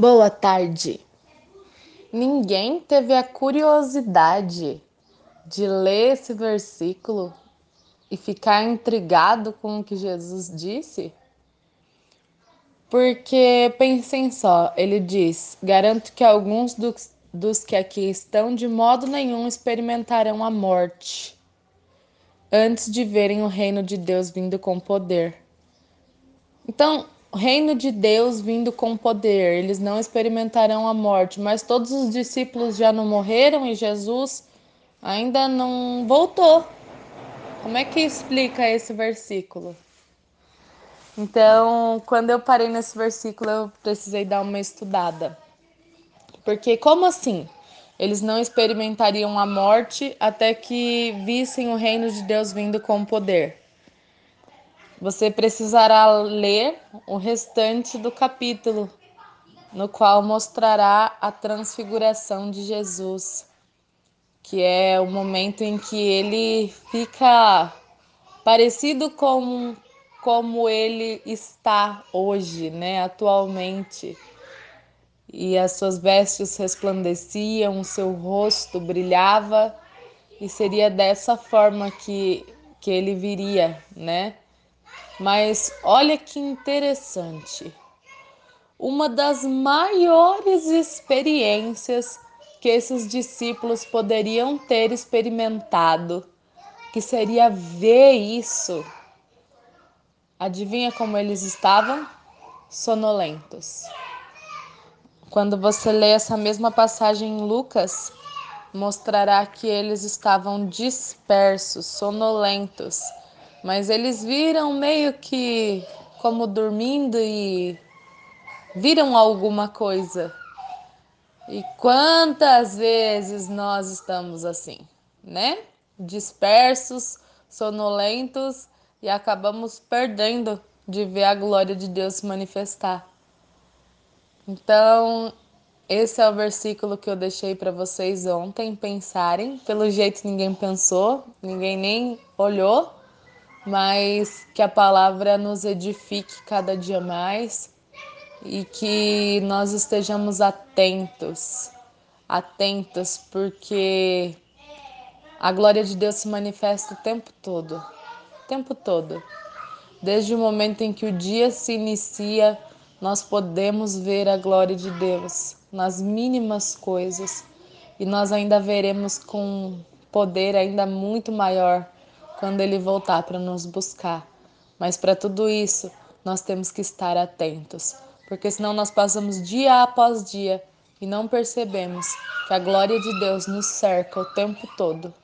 Boa tarde. Ninguém teve a curiosidade de ler esse versículo e ficar intrigado com o que Jesus disse? Porque pensem só, ele diz: Garanto que alguns dos, dos que aqui estão de modo nenhum experimentarão a morte antes de verem o reino de Deus vindo com poder. Então, o reino de Deus vindo com poder, eles não experimentarão a morte, mas todos os discípulos já não morreram e Jesus ainda não voltou. Como é que explica esse versículo? Então, quando eu parei nesse versículo, eu precisei dar uma estudada. Porque como assim? Eles não experimentariam a morte até que vissem o reino de Deus vindo com poder. Você precisará ler o restante do capítulo, no qual mostrará a transfiguração de Jesus, que é o momento em que ele fica parecido com como ele está hoje, né, atualmente. E as suas vestes resplandeciam, o seu rosto brilhava, e seria dessa forma que, que ele viria, né? Mas olha que interessante. Uma das maiores experiências que esses discípulos poderiam ter experimentado, que seria ver isso Adivinha como eles estavam? Sonolentos. Quando você lê essa mesma passagem em Lucas, mostrará que eles estavam dispersos, sonolentos, mas eles viram meio que como dormindo e viram alguma coisa. E quantas vezes nós estamos assim, né? Dispersos, sonolentos e acabamos perdendo de ver a glória de Deus se manifestar. Então, esse é o versículo que eu deixei para vocês ontem pensarem. Pelo jeito ninguém pensou, ninguém nem olhou, mas que a palavra nos edifique cada dia mais e que nós estejamos atentos, atentos, porque a glória de Deus se manifesta o tempo todo tempo todo. Desde o momento em que o dia se inicia, nós podemos ver a glória de Deus nas mínimas coisas e nós ainda veremos com poder ainda muito maior quando ele voltar para nos buscar. Mas para tudo isso, nós temos que estar atentos, porque senão nós passamos dia após dia e não percebemos que a glória de Deus nos cerca o tempo todo.